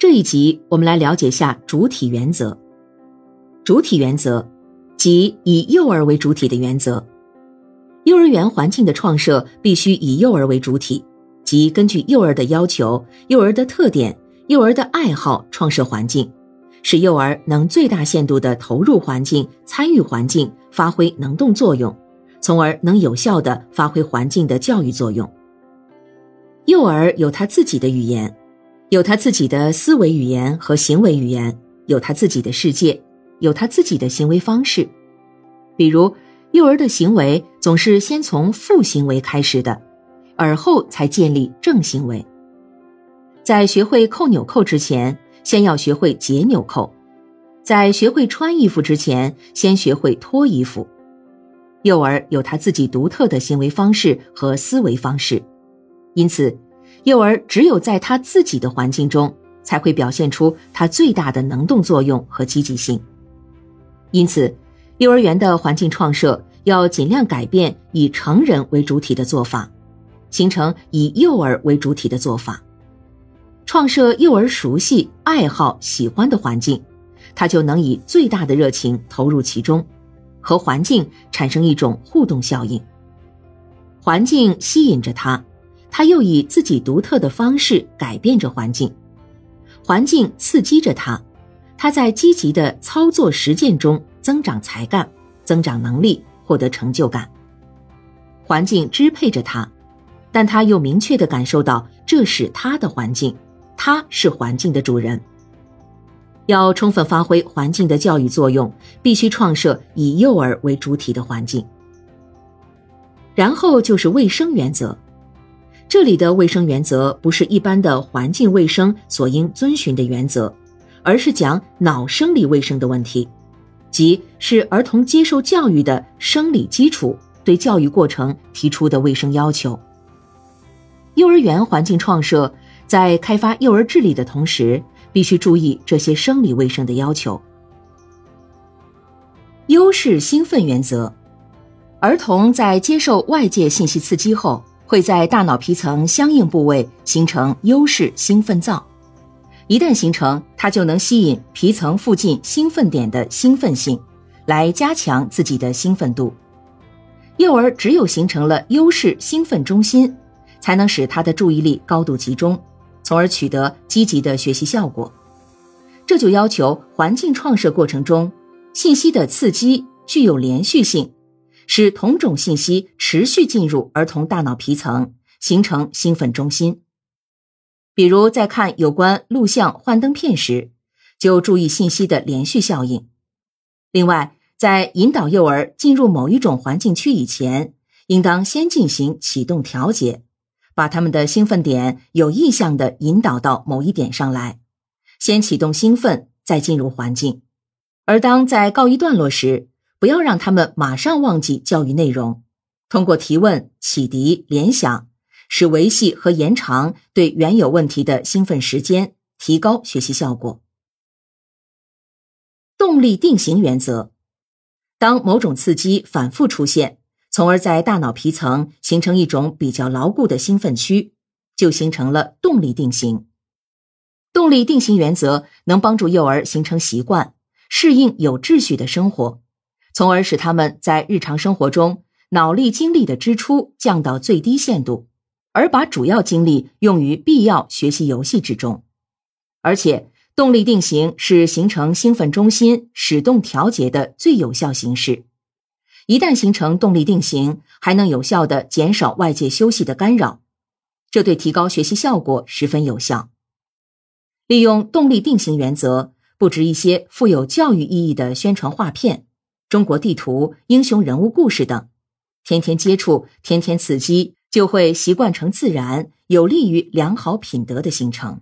这一集我们来了解下主体原则。主体原则，即以幼儿为主体的原则。幼儿园环境的创设必须以幼儿为主体，即根据幼儿的要求、幼儿的特点、幼儿的爱好创设环境，使幼儿能最大限度地投入环境、参与环境、发挥能动作用，从而能有效地发挥环境的教育作用。幼儿有他自己的语言，有他自己的思维语言和行为语言，有他自己的世界，有他自己的行为方式，比如。幼儿的行为总是先从负行为开始的，而后才建立正行为。在学会扣纽扣之前，先要学会解纽扣；在学会穿衣服之前，先学会脱衣服。幼儿有他自己独特的行为方式和思维方式，因此，幼儿只有在他自己的环境中，才会表现出他最大的能动作用和积极性。因此。幼儿园的环境创设要尽量改变以成人为主体的做法，形成以幼儿为主体的做法。创设幼儿熟悉、爱好、喜欢的环境，他就能以最大的热情投入其中，和环境产生一种互动效应。环境吸引着他，他又以自己独特的方式改变着环境。环境刺激着他，他在积极的操作实践中。增长才干，增长能力，获得成就感。环境支配着他，但他又明确的感受到这是他的环境，他是环境的主人。要充分发挥环境的教育作用，必须创设以幼儿为主体的环境。然后就是卫生原则，这里的卫生原则不是一般的环境卫生所应遵循的原则，而是讲脑生理卫生的问题。即是儿童接受教育的生理基础，对教育过程提出的卫生要求。幼儿园环境创设在开发幼儿智力的同时，必须注意这些生理卫生的要求。优势兴奋原则：儿童在接受外界信息刺激后，会在大脑皮层相应部位形成优势兴奋灶。一旦形成，它就能吸引皮层附近兴奋点的兴奋性，来加强自己的兴奋度。幼儿只有形成了优势兴奋中心，才能使他的注意力高度集中，从而取得积极的学习效果。这就要求环境创设过程中，信息的刺激具有连续性，使同种信息持续进入儿童大脑皮层，形成兴奋中心。比如在看有关录像幻灯片时，就注意信息的连续效应。另外，在引导幼儿进入某一种环境区以前，应当先进行启动调节，把他们的兴奋点有意向的引导到某一点上来，先启动兴奋，再进入环境。而当在告一段落时，不要让他们马上忘记教育内容，通过提问、启迪、联想。使维系和延长对原有问题的兴奋时间，提高学习效果。动力定型原则：当某种刺激反复出现，从而在大脑皮层形成一种比较牢固的兴奋区，就形成了动力定型。动力定型原则能帮助幼儿形成习惯，适应有秩序的生活，从而使他们在日常生活中脑力精力的支出降到最低限度。而把主要精力用于必要学习游戏之中，而且动力定型是形成兴奋中心使动调节的最有效形式。一旦形成动力定型，还能有效的减少外界休息的干扰，这对提高学习效果十分有效。利用动力定型原则，布置一些富有教育意义的宣传画片、中国地图、英雄人物故事等，天天接触，天天刺激。就会习惯成自然，有利于良好品德的形成。